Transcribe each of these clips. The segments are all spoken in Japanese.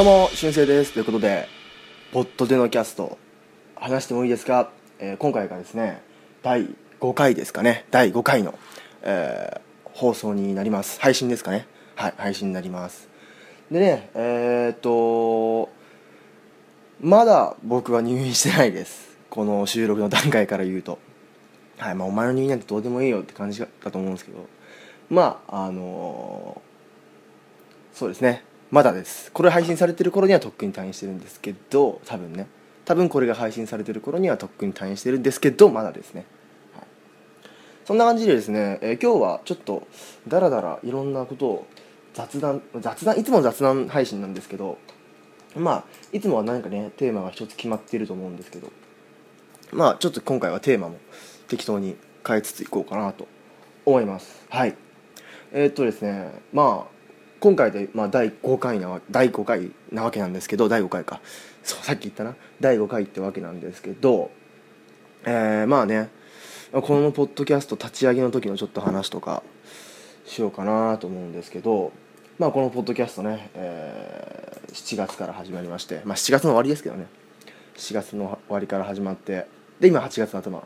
どうも、しゅんせいです。ということで、ポッドでのキャスト、話してもいいですか、えー今回がですね、第5回ですかね、第5回の、えー放送になります。配信ですかね？はい、配信になります。でね、えー、っと、まだ僕は入院してないです。この収録の段階から言うと。はい、まあお前の入院なんてどうでもいいよって感じだと思うんですけど、まあ、あのそうですねまだです。これ配信されてる頃にはとっくに退院してるんですけど多分ね。多分これが配信されてる頃にはとっくに退院してるんですけどまだですね、はい、そんな感じでですね、えー今日はちょっとダラダラいろんなことを雑談雑談いつも雑談配信なんですけどまあいつもは何かねテーマが一つ決まっていると思うんですけどまあちょっと今回はテーマも適当に変えつついこうかなと思います。はい。えーっとですねまあ今回で、まあ、第5回なわ第5回なわけなんですけど第5回か。そうさっき言ったな。第5回ってわけなんですけどえーまあねこのポッドキャスト立ち上げの時のちょっと話とかしようかなと思うんですけどまあこのポッドキャストね、えー7月から始まりましてまあ7月の終わりですけどね。7月の終わりから始まってで今8月の頭。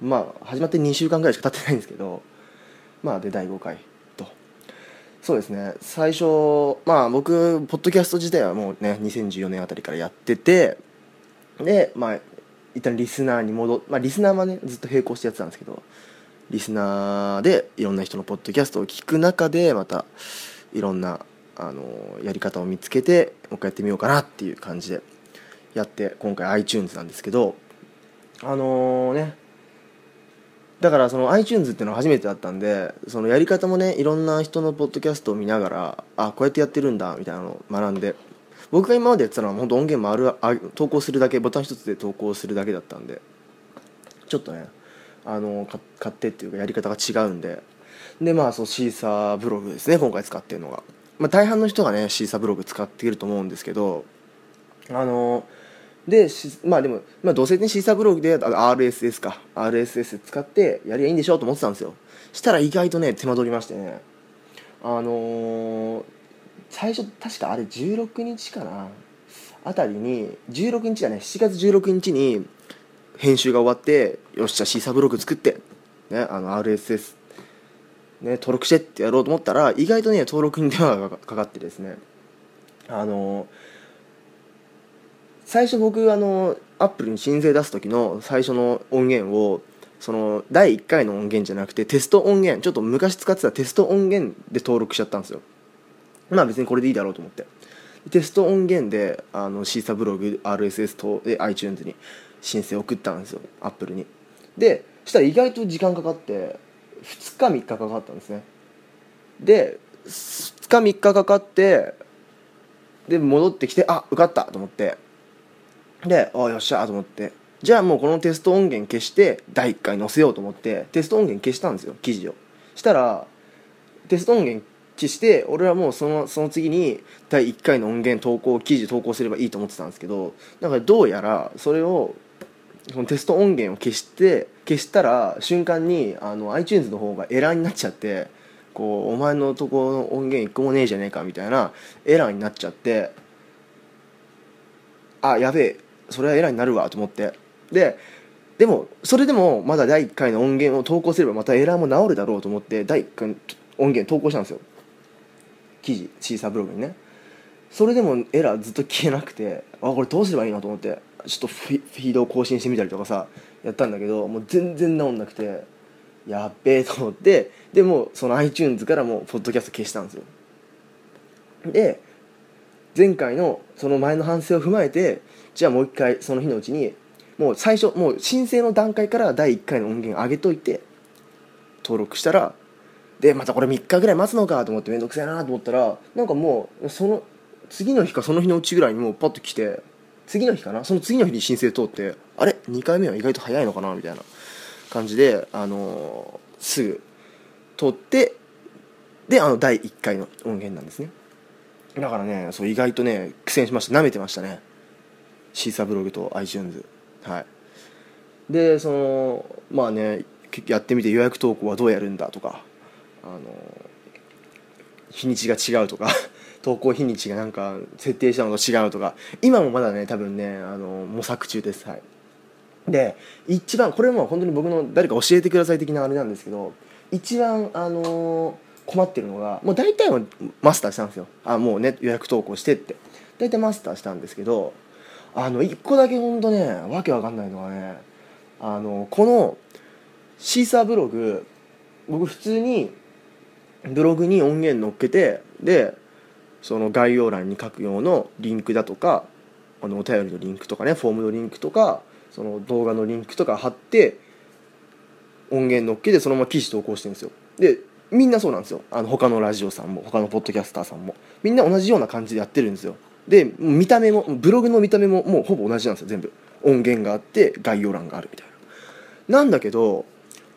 まあ始まって2週間ぐらいしか経ってないんですけどまあで第5回。そうですね。最初まあ僕ポッドキャスト自体はもうね2014年あたりからやっててでまあ一旦リスナーに戻っまあリスナーはねずっと並行してやってたんですけどリスナーでいろんな人のポッドキャストを聞く中でまたいろんなあのやり方を見つけてもう一回やってみようかなっていう感じでやって今回 iTunes なんですけどあのねだからその iTunes っていうのは初めてだったんでそのやり方もねいろんな人のポッドキャストを見ながらあこうやってやってるんだみたいなのを学んで僕が今までやってたのは本当音源もあるあ投稿するだけボタン一つで投稿するだけだったんでちょっとねあのか買ってっていうかやり方が違うんででまあそうシーサーブログですね今回使ってるのが、まあ、大半の人がねシーサーブログ使っていると思うんですけどあのでまあでも、まあ、どうせねシーサーブログで RSS か。RSS 使ってやりゃいいんでしょうと思ってたんですよ。したら意外とね手間取りましてね。あのー最初確かあれ16日かな。あたりに16日だね。7月16日に編集が終わってよっしゃシーサーブログ作って、ね、あの RSS、ね、登録してってやろうと思ったら意外とね登録に手間がかかってですね。あの最初僕あの Apple に申請出す時の最初の音源をその第1回の音源じゃなくてテスト音源ちょっと昔使ってたテスト音源で登録しちゃったんですよ。まあ別にこれでいいだろうと思って。テスト音源であの Seesaa ブログ RSS とで iTunes に申請送ったんですよ。アップルに。でしたら意外と時間かかって2日3日かかったんですね。で2日3日かかってで戻ってきてあ受かったと思って。であよっしゃと思って。じゃあもうこのテスト音源消して第1回載せようと思ってテスト音源消したんですよ記事を。したらテスト音源消して俺はもうそのその次に第1回の音源投稿記事投稿すればいいと思ってたんですけどだからどうやらそれをこのテスト音源を消して消したら瞬間にあの iTunes の方がエラーになっちゃってこうお前のとこの音源一個もねえじゃねえかみたいなエラーになっちゃってあやべえそれはエラーになるわと思って。ででもそれでもまだ第1回の音源を投稿すればまたエラーも治るだろうと思って第1回の音源投稿したんですよ。記事シーサーブログにね。それでもエラーずっと消えなくてあこれどうすればいいのと思ってちょっとフィフィードを更新してみたりとかさやったんだけどもう全然治んなくてやっべえと思ってでもその iTunes からもうポッドキャスト消したんですよ。で前回のその前の反省を踏まえてじゃあもう一回その日のうちにもう最初もう申請の段階から第1回の音源上げといて登録したらでまたこれ3日ぐらい待つのかと思って面倒くさいなと思ったらなんかもうその次の日かその日のうちぐらいにもうパッと来て次の日かな？その次の日に申請通ってあれ？2回目は意外と早いのかな？みたいな感じで、あのーすぐ通ってであの第1回の音源なんですね。だからねそう意外とね苦戦しました。舐めてましたね。シーサーブログと iTunes はい。でそのまあねやってみて予約投稿はどうやるんだとかあの日にちが違うとか 投稿日にちがなんか設定したのと違うとか今もまだね多分ねあの模索中です。はい。で一番これも本当に僕の誰か教えてください的なあれなんですけど一番あの困ってるのがもう大体はマスターしたんですよ。あもうね予約投稿してって。大体マスターしたんですけどあの1個だけ本当ねわけわかんないのはねあのこのシーサーブログ僕普通にブログに音源載っけてでその概要欄に書く用のリンクだとかあのお便りのリンクとかねフォームのリンクとかその動画のリンクとか貼って音源乗っけてそのまま記事投稿してるんですよ。でみんなそうなんですよ。あの他のラジオさんも他のポッドキャスターさんも。みんな同じような感じでやってるんですよ。で見た目もブログの見た目ももうほぼ同じなんですよ全部。音源があって概要欄があるみたいな。なんだけど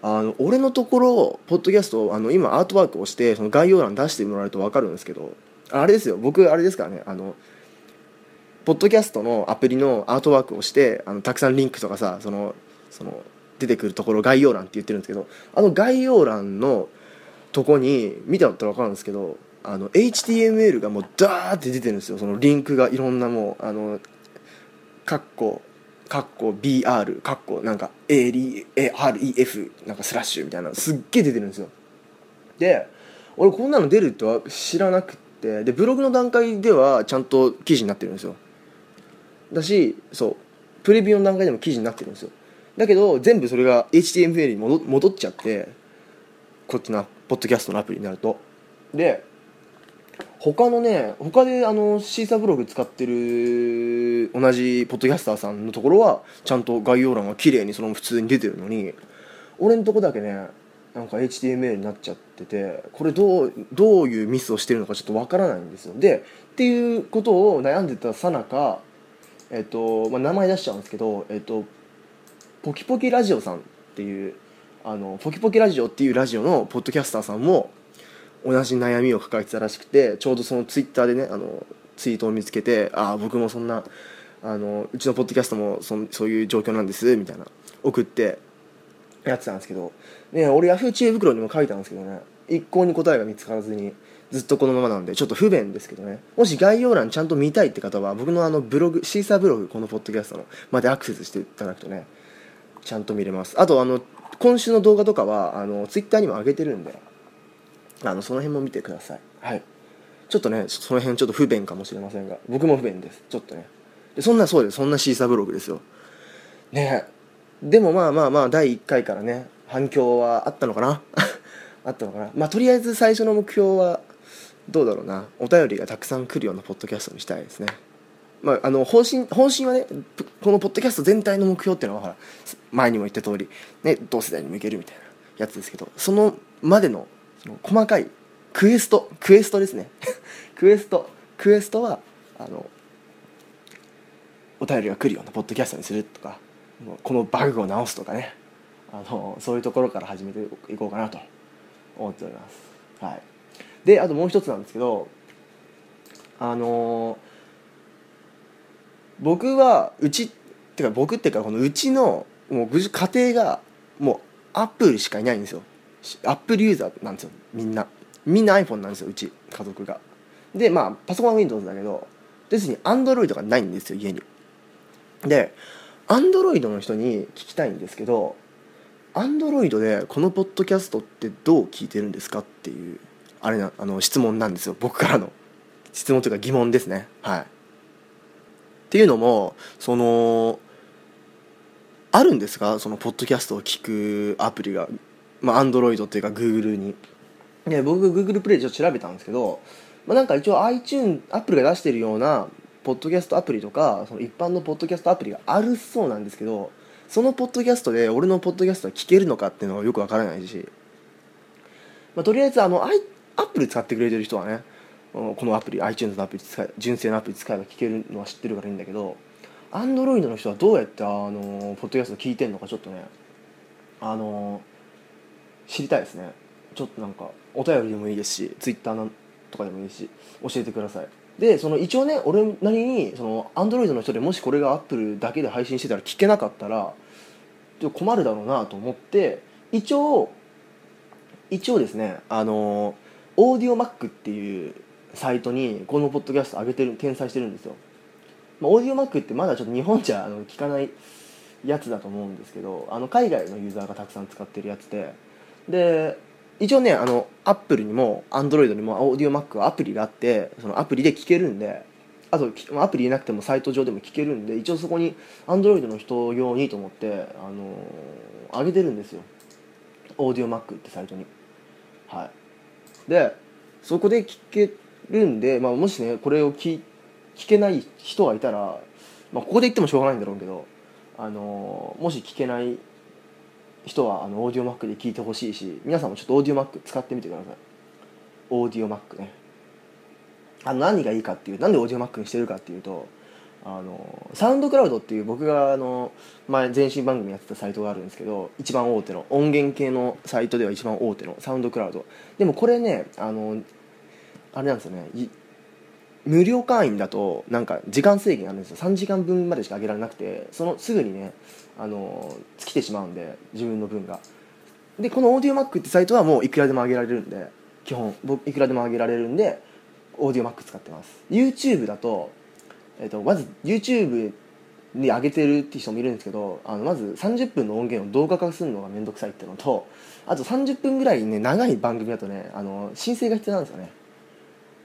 あの俺のところポッドキャストあの今アートワークをしてその概要欄出してもらえると分かるんですけどあれですよ僕あれですからねあのポッドキャストのアプリのアートワークをしてあのたくさんリンクとかさそのその出てくるところ概要欄って言ってるんですけどあの概要欄のとこに見てもらったら分かるんですけどあの HTML がもうダーって出てるんですよ。そのリンクがいろんなもうあのカッコカッコ BR カッコなんか AREF なんかスラッシュみたいなすっげえ出てるんですよ。で俺こんなの出るっては知らなくてでブログの段階ではちゃんと記事になってるんですよ。だしそうプレビューの段階でも記事になってるんですよ。だけど全部それが HTML に戻戻っちゃってこっちのポッドキャストのアプリになると。で他のね他であのシーサーブログ使ってる同じポッドキャスターさんのところはちゃんと概要欄が綺麗にその普通に出てるのに俺のとこだけねなんか HTML になっちゃっててこれどうどういうミスをしてるのかちょっとわからないんですよ。でっていうことを悩んでたさなかえっと、まあ、名前出しちゃうんですけどえっとポキポキラジオさんっていうあのポキポキラジオっていうラジオのポッドキャスターさんも同じ悩みを抱えてたらしくてちょうどそのツイッターでねあのツイートを見つけてああ僕もそんなあのうちのポッドキャストもそそういう状況なんですみたいな送ってやってたんですけど、ね、俺ヤフー知恵袋にも書いたんですけどね一向に答えが見つからずにずっとこのままなんでちょっと不便ですけどね。もし概要欄ちゃんと見たいって方は僕のあのブログシーサーブログこのポッドキャストのまでアクセスしていただくとねちゃんと見れます。あとあの今週の動画とかはあのツイッターにも上げてるんであのその辺も見てください。はい。ちょっとねその辺ちょっと不便かもしれませんが僕も不便です。ちょっとね。でそんなそうです。そんなシーサーブログですよ。ね。でもまあまあまあ第1回からね反響はあったのかな？あったのかな？まあとりあえず最初の目標はどうだろうな。お便りがたくさん来るようなポッドキャストにしたいですね。まあ、あの方針方針はねこのポッドキャスト全体の目標っていうのはほら前にも言った通りね同世代にもいけるみたいなやつですけどそのまでのその細かいクエストクエストですね。クエストクエストはあのお便りが来るようなポッドキャストにするとかこのバグを直すとかね。あのそういうところから始めていこうかなと思っております。はい、であともう一つなんですけどあの僕はうちっていうか僕っていうかこのうちのもう家庭がもうアップルしかいないんですよ。アップルユーザーなんですよみんな。みんな iPhone なんですようち家族が。でまあパソコンは Windows だけど別に Android がないんですよ家に。で Android の人に聞きたいんですけど Android でこのポッドキャストってどう聞いてるんですかっていうあれなあの質問なんですよ僕からの。質問というか疑問ですね。はい。っていうのもそのあるんですかそのポッドキャストを聞くアプリが。まあアンドロイドっていうかグーグルに。で僕グーグルプレイちょっと調べたんですけど、まあ、なんか一応 iTunes アップルが出してるようなポッドキャストアプリとかその一般のポッドキャストアプリがあるそうなんですけどそのポッドキャストで俺のポッドキャストは聞けるのかっていうのはよくわからないし、まあ、とりあえずあのアップル使ってくれてる人はねこのアプリ iTunes のアプリ使純正のアプリ使えば聞けるのは知ってるからいいんだけど Android の人はどうやってあのポッドキャスト聞いてんのかちょっとねあの知りたいですね。ちょっとなんかお便りでもいいですし Twitter とかでもいいし教えてください。でその一応ね俺なりにその Android の人でもしこれが Apple だけで配信してたら聞けなかったらちょっと困るだろうなと思って一応一応ですねあの Audiomack っていうサイトにこのポッドキャスト上げてる転載してるんですよ、ま、 Audiomack ってまだちょっと日本じゃあの聞かないやつだと思うんですけどあの海外のユーザーがたくさん使ってるやつでで一応ねあの Apple にも Android にも Audiomack はアプリがあってそのアプリで聞けるんであとアプリ入れなくてもサイト上でも聞けるんで一応そこにアンドロイドの人用にと思ってあのー、上げてるんですよ。オーディオマックってサイトに。はい。でそこで聞けるんで、まあ、もしねこれを聞聞けない人がいたら、まあ、ここで言ってもしょうがないんだろうけどあのもし聞けない人はあのオーディオマックで聞いてほしいし皆さんもちょっとオーディオマック使ってみてください。オーディオマックね。あの何がいいかっていうなんでオーディオマックにしてるかっていうとあのサウンドクラウドっていう僕があの前前身番組やってたサイトがあるんですけど一番大手の音源系のサイトでは一番大手のサウンドクラウド。でもこれねあのあれなんですよね。無料会員だとなんか時間制限あるんですよ。3時間分までしか上げられなくてそのすぐにねあの尽きてしまうんで自分の分が。でこのオーディオマックってサイトはもういくらでも上げられるんで基本。僕いくらでも上げられるんでオーディオマック使ってます。YouTube だと,、えーと、まず YouTube に上げてるって人もいるんですけどあのまず30分の音源を動画化するのが面倒くさいっていうのとあと30分ぐらいね長い番組だとねあの申請が必要なんですよね。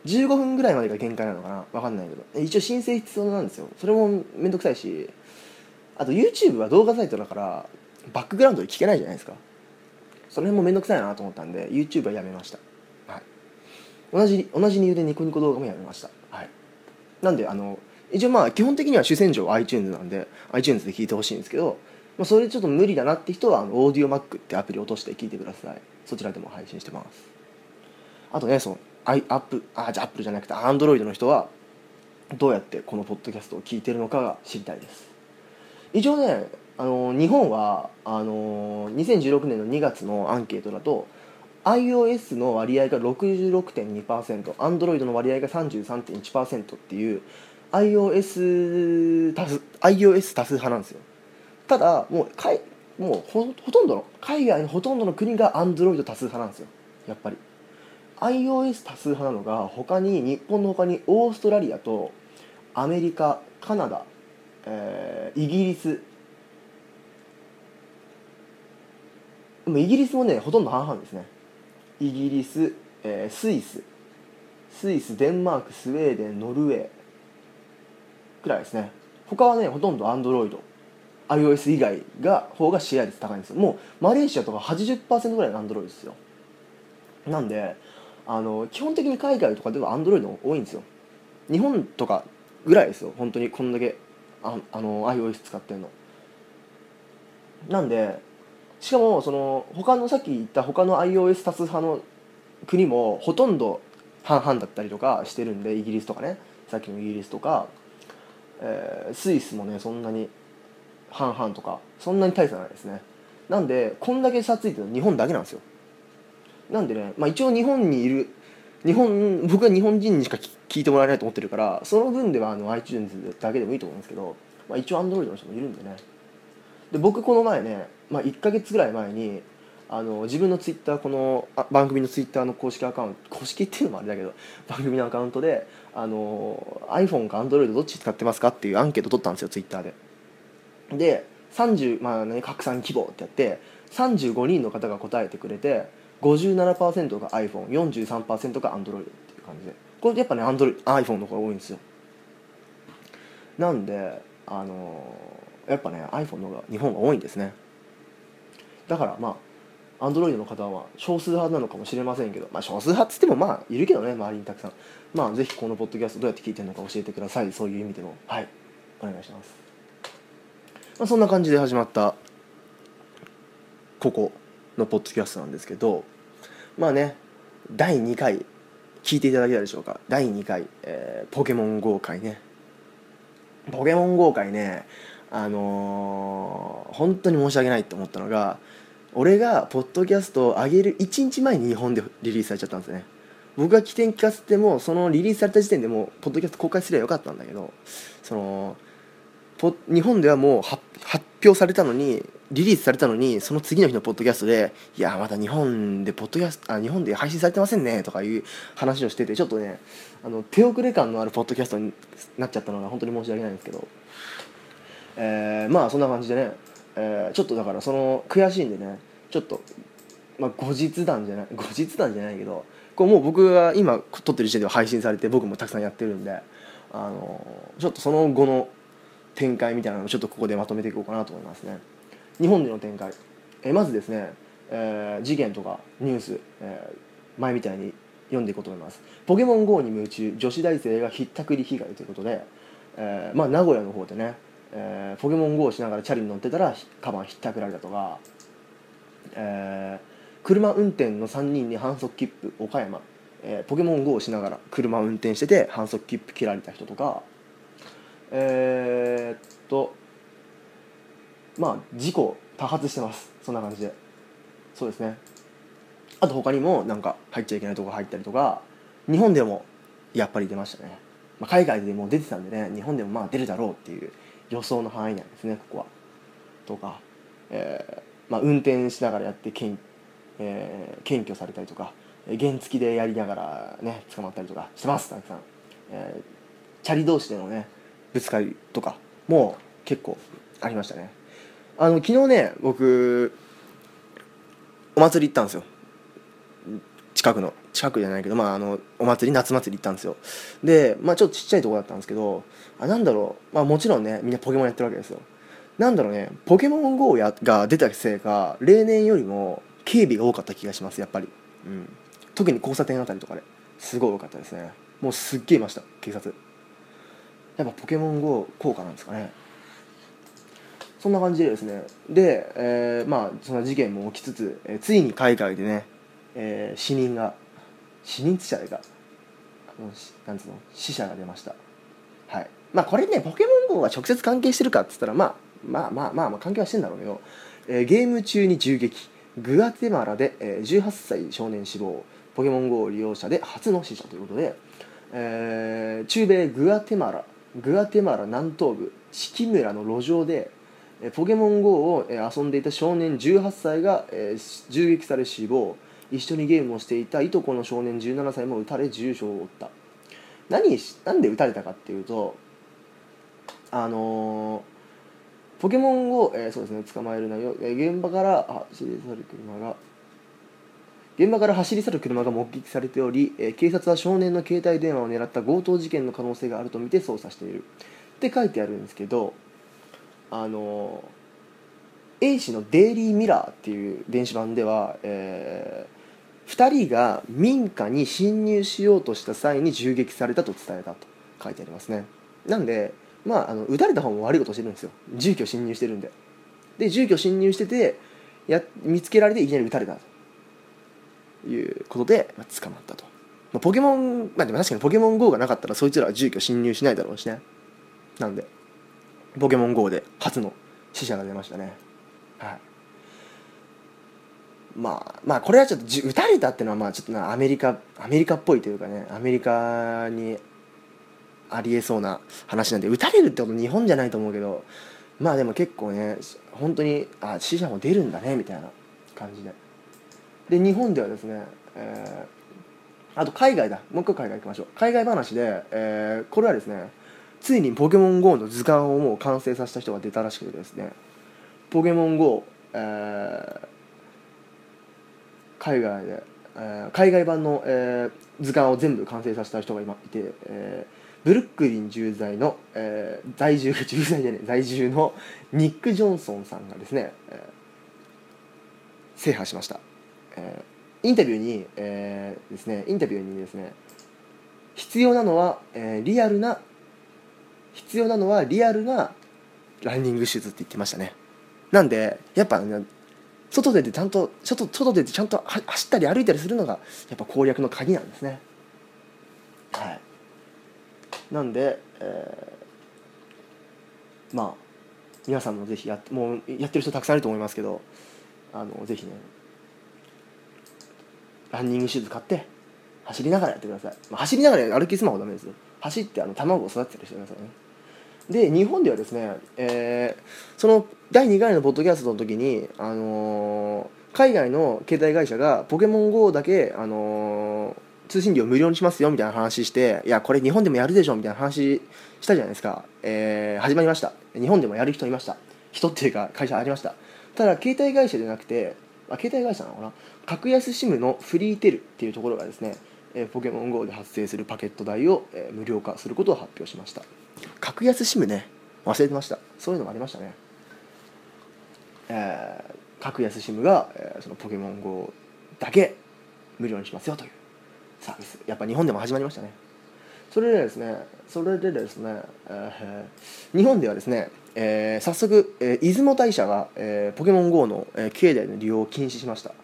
15分ぐらいまでが限界なのかな。分かんないけど。一応申請必要なんですよ。それも面倒くさいしあと YouTube は動画サイトだからバックグラウンドで聞けないじゃないですか。その辺も面倒くさいなと思ったんで YouTube はやめました、はい、同じ同じ理由でニコニコ動画もやめました、はい、なんであの一応まあ基本的には主戦場 iTunes なんで iTunes で聞いてほしいんですけど、まあ、それちょっと無理だなって人はあのオーディオマックってアプリ落として聞いてください。そちらでも配信してます。あとねそのアイアップあじゃアップルじゃなくてアンドロイドの人はどうやってこのポッドキャストを聞いてるのかが知りたいです一応ねあの日本はあの2016年の2月のアンケートだと iOS の割合が 66.2%Android の割合が33.1%っていう iOS 多数 iOS 多数派なんですよ。ただもうかいもうほとんどの海外のほとんどの国が Android 多数派なんですよ。やっぱり。iOS 多数派なのが他に日本の他にオーストラリアとアメリカカナダ、えー、イギリス。でもイギリスもねほとんど半々ですね。イギリス、えー、スイス。スイスデンマークスウェーデンノルウェーくらいですね。他はねほとんどアンドロイド。iOS 以外が方がシェア率高いんですよ。もうマレーシアとか80%ぐらいのアンドロイドですよ。なんであの基本的に海外とかではアンドロイド多いんですよ。日本とかぐらいですよ。本当にこんだけああの iOS 使ってんの。なんでしかもその他のさっき言った他の iOS 多数派の国もほとんど半々だったりとかしてるんでイギリスとかね。さっきのイギリスとか、えー、スイスもねそんなに半々とかそんなに大差ないですね。なんでこんだけ差ついてるの日本だけなんですよ。なんでね、まあ、一応日本にいる日本僕は日本人にしか聞いてもらえないと思ってるからその分ではあの iTunes だけでもいいと思うんですけど、まあ、一応 Android の人もいるんでね。で僕この前ね、まあ、1か月ぐらい前にあの自分のツイッターこのあ番組のツイッターの公式アカウント公式っていうのもあれだけど番組のアカウントであの iPhone か Android どっち使ってますかっていうアンケート取ったんですよツイッターで。で30まあね拡散希望ってやって35人の方が答えてくれて57%が iPhone43% が Android っていう感じで。これやっぱね Android iPhone の方が多いんですよ。なんであの、やっぱね iPhone の方が日本が多いんですね。だからまあ Android の方は少数派なのかもしれませんけどまあ少数派っつってもまあいるけどね周りにたくさん。まあぜひこのポッドキャストどうやって聞いてるのか教えてください。そういう意味でも。はい。お願いします、まあ、そんな感じで始まったここのポッドキャストなんですけどまあね第2回聞いていただけたでしょうか？第2回、えー、ポケモン GO 会ね。ポケモン GO 会ねあのー、本当に申し訳ないって思ったのが俺がポッドキャストを上げる1日前に日本でリリースされちゃったんですね。僕が起点聞かせてもそのリリースされた時点でもうポッドキャスト公開すればよかったんだけどその日本ではもう発表されたのにリリースされたのにその次の日のポッドキャストで「いやまだ日本でポッドキャストあ日本で配信されてませんね」とかいう話をしててちょっとねあの手遅れ感のあるポッドキャストになっちゃったのが本当に申し訳ないんですけど、えー、まあそんな感じでね、えー、ちょっとだからその悔しいんでねちょっと、まあ、後日談じゃない後日談じゃないけどこうもう僕が今撮ってる時点では配信されて僕もたくさんやってるんであのちょっとその後の展開みたいなのをちょっとここでまとめていこうかなと思いますね。日本での展開。えまずですね、えー、事件とかニュース、えー、前みたいに読んでいこうと思います。ポケモン GO に夢中女子大生がひったくり被害ということで、えー、まあ名古屋の方でね、えー、ポケモン GO をしながらチャリに乗ってたらカバンひったくられたとか、えー、車運転の3人に反則切符岡山。えー、ポケモン GO をしながら車運転してて反則切符切られた人とかえー、っとまあ事故多発してます。そんな感じで。そうですね。あと他にもなんか入っちゃいけないとこ入ったりとか日本でもやっぱり出ましたね、まあ、海外でも出てたんでね日本でもまあ出るだろうっていう予想の範囲なんですねここは。とか、えーまあ、運転しながらやって検,、えー、検挙されたりとか原付でやりながらね捕まったりとかしてますたくさん、えー、チャリ同士でのねぶつかりとかも結構ありましたね。あの昨日ね僕お祭り行ったんですよ。近くの。近くじゃないけどまああのお祭り夏祭り行ったんですよ。でまあちょっとちっちゃいとこだったんですけどあなんだろう。まあもちろんねみんなポケモンやってるわけですよ。なんだろうねポケモン GO やが出たせいか例年よりも警備が多かった気がしますやっぱり。うん。特に交差点あたりとかで。すごい多かったですね。もうすっげえいました警察。やっぱポケモン GO 効果なんですかね。そんな感じでですね。で、えー、まあそんな事件も起きつつ、えー、ついに海外でね、えー、死人が死人って言っちゃか。あのなんつうの？死者が出ました。はい。まあこれねポケモン GO が直接関係してるかっつったらまあまあまあまあ、まあ、関係はしてんだろうけど、えー、ゲーム中に銃撃。グアテマラで、えー、18歳少年死亡。ポケモン GO 利用者で初の死者ということで、えー、中米グアテマラグアテマラ南東部四季村の路上でポケモン GO を遊んでいた少年18歳が銃撃され死亡一緒にゲームをしていたいとこの少年17歳も撃たれ重傷を負った。何なんで撃たれたかっていうとあのー、ポケモンを、えー、そうですね捕まえるなよ、えー、現場から走り去る車が現場から走り去る車が目撃されており、え警察は少年の携帯電話を狙った強盗事件の可能性があるとみて捜査している。って書いてあるんですけどあの A 氏の「デイリー・ミラー」っていう電子版では、えー、2人が民家に侵入しようとした際に銃撃されたと伝えたと書いてありますね。なんでまああの撃たれた方も悪いことしてるんですよ。住居侵入してるんで。で住居侵入しててや見つけられていきなり撃たれたと。いうことで、まあ、捕まったと、まあ、ポケモンまあでも確かにポケモン GO がなかったらそいつらは住居侵入しないだろうしね。なんでポケモン GO で初の死者が出ましたね。はい。まあまあこれはちょっと撃たれたっていうのはまあちょっとアメリカアメリカっぽいというかねアメリカにありえそうな話なんで撃たれるってこと日本じゃないと思うけどまあでも結構ね本当にあ死者も出るんだねみたいな感じで。で日本ではですね、えー、あと海外だ。もう一回海外行きましょう。海外話で、えー、これはですねついにポケモン GO の図鑑をもう完成させた人が出たらしくてですねポケモン GO、えー、海外で、えー、海外版の、えー、図鑑を全部完成させた人が今いて、えー、ブルックリン駐在の、えー、在住駐在じゃね在住のニック・ジョンソンさんがですね、えー、制覇しました。えー、インタビューに、えー、ですねインタビューにですね必要なのは、えー、リアルな必要なのはリアルなランニングシューズって言ってましたね。なんでやっぱ、ね、外出てちゃんと外外出てちゃんと走ったり歩いたりするのがやっぱ攻略の鍵なんですね。はい。なんで、えー、まあ皆さんもぜひやもうやってる人たくさんいると思いますけどあのぜひねランニングシューズ買って走りながらやってください、まあ、走りながら歩きスマホダメです走ってあの卵を育ててるしてくださいね。で日本ではですね、えー、その第2回のポッドキャストの時に、あのー海外の携帯会社がポケモン GO だけ、あのー通信料無料にしますよみたいな話していやこれ日本でもやるでしょみたいな話したじゃないですか、えー始まりました。日本でもやる人いました。人っていうか会社ありました。ただ携帯会社じゃなくてあ携帯会社なのかな？格安 SIM のフリーテルっていうところがですね、えーポケモン GO で発生するパケット代を、えー無料化することを発表しました。格安 SIM ね。忘れてました。そういうのもありましたね。えー格安 SIM が、えーそのポケモン GO だけ無料にしますよというサービス。やっぱ日本でも始まりましたね。それでですねそれでですね、えー日本ではですね、えー早速、えー出雲大社が、えーポケモン GO の、えー境内の利用を禁止しました。はい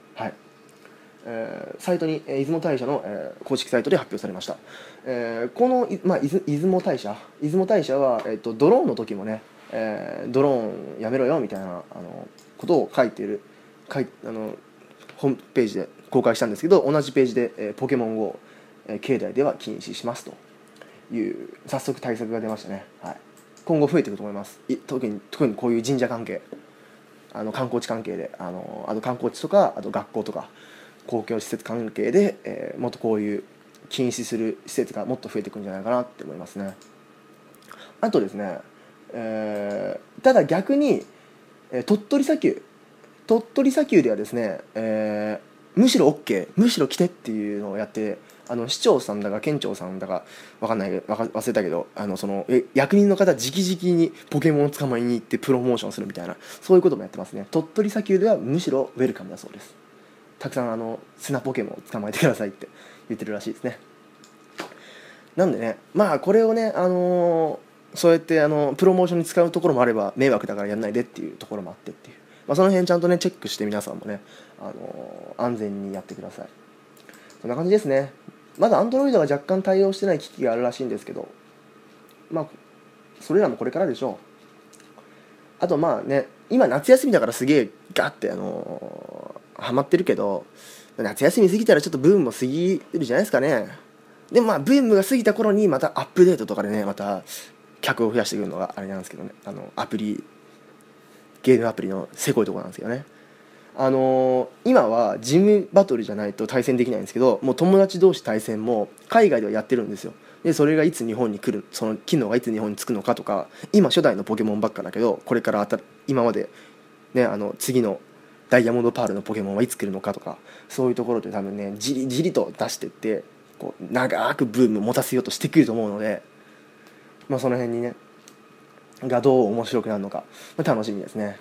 えーサイトに、えー出雲大社の、えー公式サイトで発表されました、えーこの、まあ、出雲出雲大社？出雲大社は、えー、とドローンの時もね、えードローンやめろよみたいなあのことを書いている書いあのホームページで公開したんですけど同じページで、えーポケモン GO、えー境内では禁止しますと。いう早速対策が出ましたね、はい、今後増えていくと思います。い特に特にこういう神社関係。あの観光地関係で。あのあと観光地とかあと学校とか。公共施設関係で、えーもっとこういう禁止する施設がもっと増えていくんじゃないかなって思いますね。あとですね、えーただ逆に、えー鳥取砂丘鳥取砂丘ではですね、えーむしろ OK むしろ来てっていうのをやってあの市長さんだか県庁さんだかわかんないわか忘れたけどあのそのえ役人の方直々にポケモンを捕まえに行ってプロモーションするみたいなそういうこともやってますね。鳥取砂丘ではむしろウェルカムだそうです。たくさんあの砂ポケモンを捕まえてくださいって言ってるらしいですね。なんでねまあこれをねあのーそうやってあのプロモーションに使うところもあれば迷惑だからやんないでっていうところもあってっていう、まあ、その辺ちゃんとねチェックして皆さんもね、あのー安全にやってください。そんな感じですね。まだ Android が若干対応してない機器があるらしいんですけどまあそれらもこれからでしょう。あとまあね今夏休みだからすげえガッてあのーハマってるけど夏休み過ぎたらちょっとブームも過ぎるじゃないですかね。でもまあブームが過ぎた頃にまたアップデートとかでねまた客を増やしてくるのがあれなんですけどね。あのアプリゲームアプリのせこいとこなんですけどね。あのー今はジムバトルじゃないと対戦できないんですけどもう友達同士対戦も海外ではやってるんですよ。でそれがいつ日本に来るその機能がいつ日本に着くのかとか今初代のポケモンばっかだけどこれから今までねあの次のダイヤモンドパールのポケモンはいつ来るのかとかそういうところで多分ねじりじりと出してってこう長くブームを持たせようとしてくると思うのでまあその辺にねがどう面白くなるのか、まあ、楽しみですね。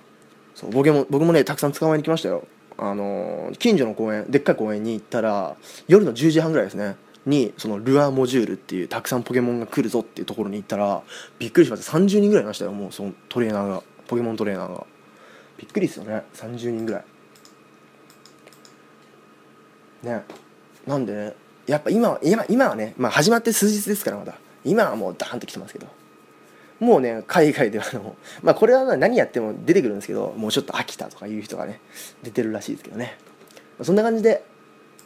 そう僕も僕もねたくさん捕まえに来ましたよ。あの近所の公園でっかい公園に行ったら夜の10時半ぐらいですね。にそのルアーモジュールっていうたくさんポケモンが来るぞっていうところに行ったらびっくりしました。30人ぐらいいましたよもうそのトレーナーが。ポケモントレーナーが。びっくりですよね。30人ぐらい。ね。なんでねやっぱ今は今今はね、まあ、始まって数日ですからまだ。今はもうダーンと来てますけど。もうね海外ではあの、まあ、これは何やっても出てくるんですけどもうちょっと飽きたとかいう人がね出てるらしいですけどね。そんな感じで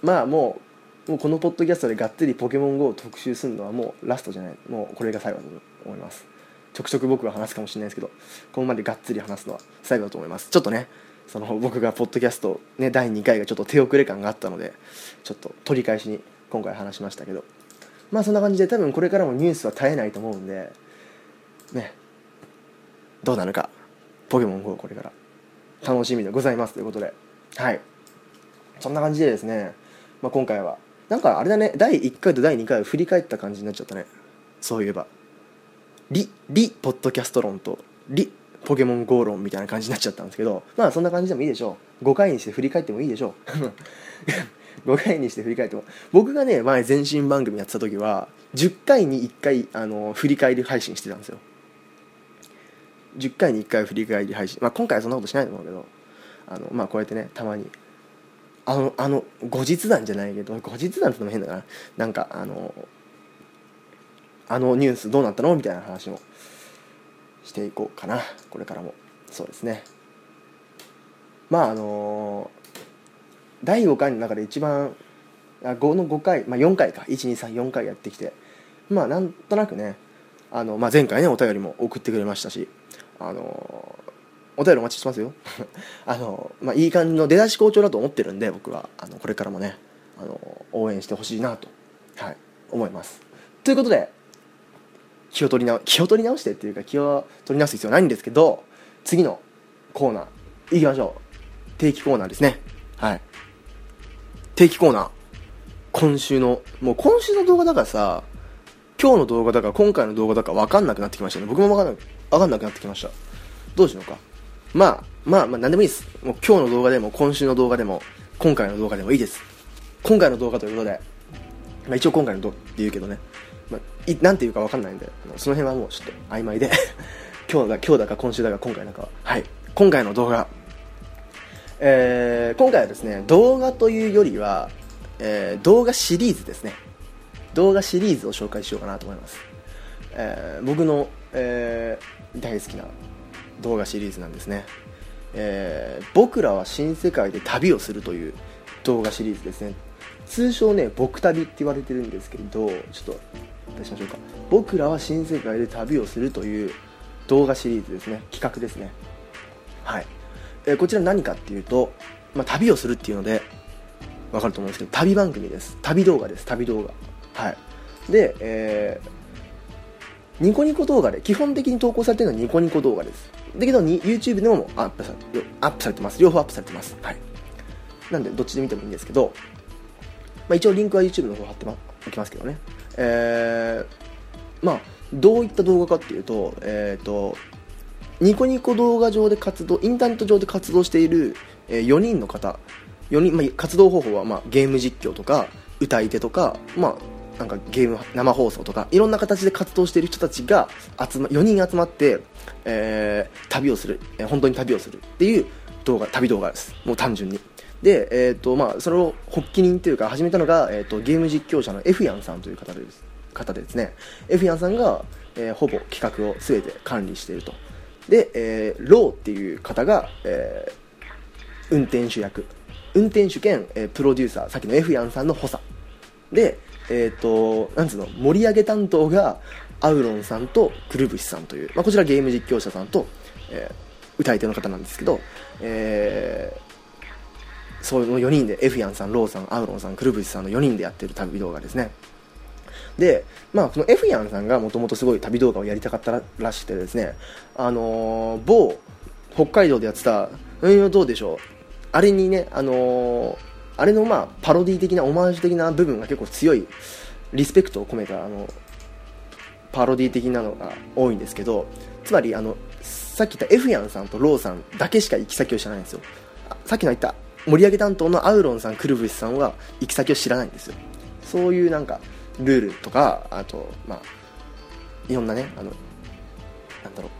まあもうもうこのポッドキャストでがっつりポケモン GO を特集するのはもうラストじゃない。もうこれが最後だと思います。ちょくちょく僕が話すかもしれないですけどここまでがっつり話すのは最後だと思います。ちょっとねその僕がポッドキャスト、ね、第2回がちょっと手遅れ感があったのでちょっと取り返しに今回話しましたけどまあそんな感じで多分これからもニュースは絶えないと思うんでねどうなるかポケモン GO これから楽しみでございますということではい。そんな感じでですね、まあ、今回はなんかあれだね第1回と第2回を振り返った感じになっちゃったね。そういえば。リリポッドキャスト論とリポケモン GO 論みたいな感じになっちゃったんですけどまあそんな感じでもいいでしょう。5回にして振り返ってもいいでしょう。5回にして振り返っても。僕がね前前身番組やってた時は10回に1回あの振り返り配信してたんですよ。10回に1回振り返り配信、まあ、今回はそんなことしないと思うけどあの、まあ、こうやってねたまにあのあの後日談じゃないけど後日談ってのも変だな。なんかあのあのニュースどうなったの？みたいな話もしていこうかな。これからも。そうですね。まああの第5回の中で一番5の5回、まあ、4回か。1234回やってきて。まあなんとなくねあの、まあ、前回ねお便りも送ってくれましたしあのお便りお待ちしてますよ。あの、まあ、いい感じの出だし好調だと思ってるんで僕は。あのこれからもねあの応援してほしいなと、はい、思います。ということで気を取り直気を取り直してっていうか気を取り直す必要ないんですけど次のコーナーいきましょう。定期コーナーですね。はい。定期コーナー。今週のもう今週の動画だからさ今日の動画だか今回の動画だか分かんなくなってきましたね。僕も分かんな分かんなくなってきました。どうしようか。まあまあまあ何でもいいです。もう今日の動画でも今週の動画でも今回の動画でもいいです。今回の動画ということで、まあ、一応今回の動画って言うけどね、まあ、いなんていうか分かんないんでその辺はもうちょっと曖昧で。今日だ今日だか今週だか今回だかはい。今回の動画。えー、今回はですね動画というよりは、えー、動画シリーズですね。動画シリーズを紹介しようかなと思います、えー、僕の、えー、大好きな動画シリーズなんですね、えー、僕らは新世界で旅をするという動画シリーズですね。通称ね僕旅って言われてるんですけどちょっと出しましょうか。僕らは新世界で旅をするという動画シリーズですね。企画ですね。はい。えー、こちら何かっていうと、まあ、旅をするっていうので分かると思うんですけど旅番組です。旅動画です。旅動画。はい。で、えー、ニコニコ動画で基本的に投稿されてるのはニコニコ動画です。だけどに YouTube でもアップさアップされてます。両方アップされてます。はい。なんでどっちで見てもいいんですけど、まあ、一応リンクは YouTube の方貼っておきますけどね。えー、まあどういった動画かっていうとえ、ー、とニコニコ動画上で活動インターネット上で活動している、え、4人の方。4人、まあ、活動方法は、まあ、ゲーム実況とか歌い手とか、まあ、なんかゲーム生放送とかいろんな形で活動している人たちが集、ま、4人集まって、えー、旅をする、えー、本当に旅をするっていう動画旅動画です。もう単純に。で、えーとまあ、それを発起人というか始めたのが、えーと、ゲーム実況者の F ヤンさんという方です。方でですね。F ヤンさんが、えー、ほぼ企画を全て管理していると。で、えー、ローっていう方が、えー、運転手役。運転手兼、えー、プロデューサー。さっきの F ヤンさんの補佐。でえっ、となんつうの？盛り上げ担当がアウロンさんとくるぶしさんという、まあ、こちらゲーム実況者さんと、えー、歌い手の方なんですけど、えー、その4人で F ヤンさんローさんアウロンさんくるぶしさんの4人でやってる旅動画ですね。で、まあ、この F ヤンさんがもともとすごい旅動画をやりたかったらしくてですね、あのー、某北海道でやってた、うん、どうでしょう、あれにね、あのー、あれのまあパロディ的なオマージュ的な部分が結構強いリスペクトを込めたあのパロディ的なのが多いんですけどつまりあのさっき言った F ヤンさんとローさんだけしか行き先を知らないんですよ。さっきの言った盛り上げ担当のアウロンさんくるぶしさんは行き先を知らないんですよ。そういうなんかルールとかあとまあいろんなねあのなんだろう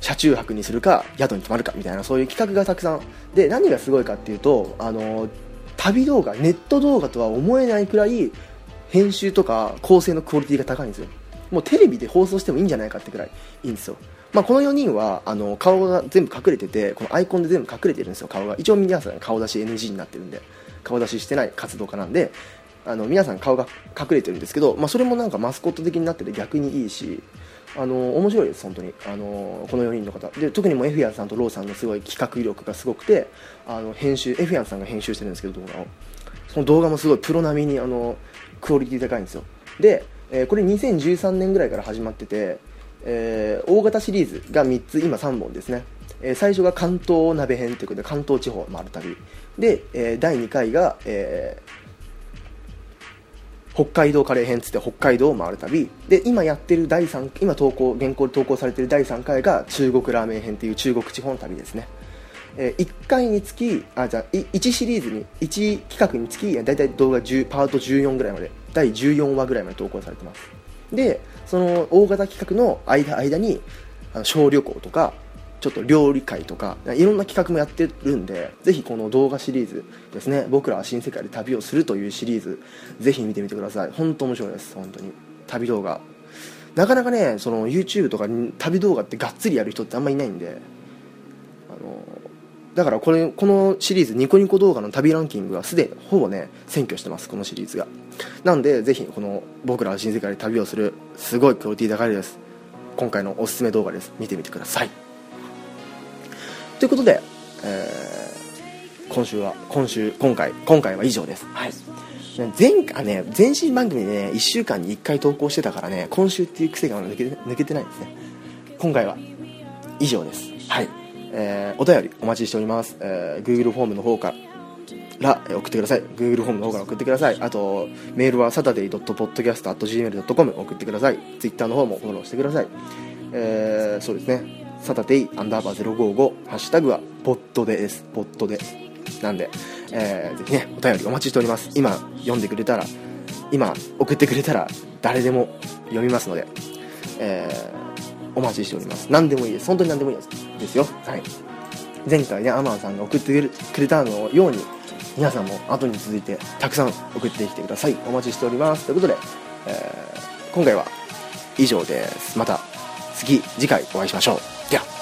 車中泊にするか宿に泊まるかみたいなそういう企画がたくさん。で何がすごいかっていうとあの旅動画ネット動画とは思えないくらい編集とか構成のクオリティが高いんですよ。もうテレビで放送してもいいんじゃないかってくらいいいんですよ。まあ、この4人はあの顔が全部隠れててこのアイコンで全部隠れてるんですよ。顔が。一応皆さん顔出し NG になってるんで。顔出ししてない活動家なんであの皆さん顔が隠れてるんですけど、まあ、それもなんかマスコット的になってて逆にいいしあの面白いです本当に。あのこの4人の方。で特にもエフヤンさんとローさんのすごい企画力がすごくてあの編集エフヤンさんが編集してるんですけど動画を。その動画もすごいプロ並みにあのクオリティ高いんですよ。で、えー、これ2013年ぐらいから始まってて、えー、大型シリーズが3つ今3本ですね、えー、最初が関東鍋編ということで関東地方を回る旅。で、えー、第2回が、えー、北海道カレー編つって北海道を回る旅。で今やってる第3今投稿現行で投稿されてる第3回が中国ラーメン編っていう中国地方の旅ですね、えー、1回につきあじゃあ1シリーズに1企画につき大体動画10パート14ぐらいまで第14話ぐらいまで投稿されてます。でその大型企画の間間にあの小旅行とかちょっと料理会とかいろんな企画もやってるんでぜひこの動画シリーズですね僕らは新世界で旅をするというシリーズぜひ見てみてください。本当面白いです本当に。旅動画。なかなかねその YouTube とか旅動画ってがっつりやる人ってあんまいないんで。だからこれこのシリーズニコニコ動画の旅ランキングはすでにほぼね占拠してますこのシリーズが。なんでぜひこの僕らは新世界で旅をするすごいクオリティ高いです。今回のおすすめ動画です。見てみてください。ということで、えー、今週は今週今回今回は以上です。はい。前回ね前身番組でね1週間に1回投稿してたからね今週っていう癖が抜け抜けてないですね。今回は以上です。はいえー、お便りお待ちしております、えー、Google フォームの方から送ってください。Google フォームの方から送ってください。あとメールは saturday.podcast.gmail.com 送ってください。Twitter の方もフォローしてください。えー、そうですね。サタデイアンダーバー055ハッシュタグはポットでです。ポットで。なんで、えー、ぜひねお便りお待ちしております。今読んでくれたら今送ってくれたら誰でも読みますので、えー、お待ちしております。何でもいいです。本当に何でもいいです。ですよ。はい。前回ねアマンさんが送ってくれたのように皆さんも後に続いてたくさん送ってきてください。お待ちしております。ということで、えー、今回は以上です。また次次回お会いしましょう。では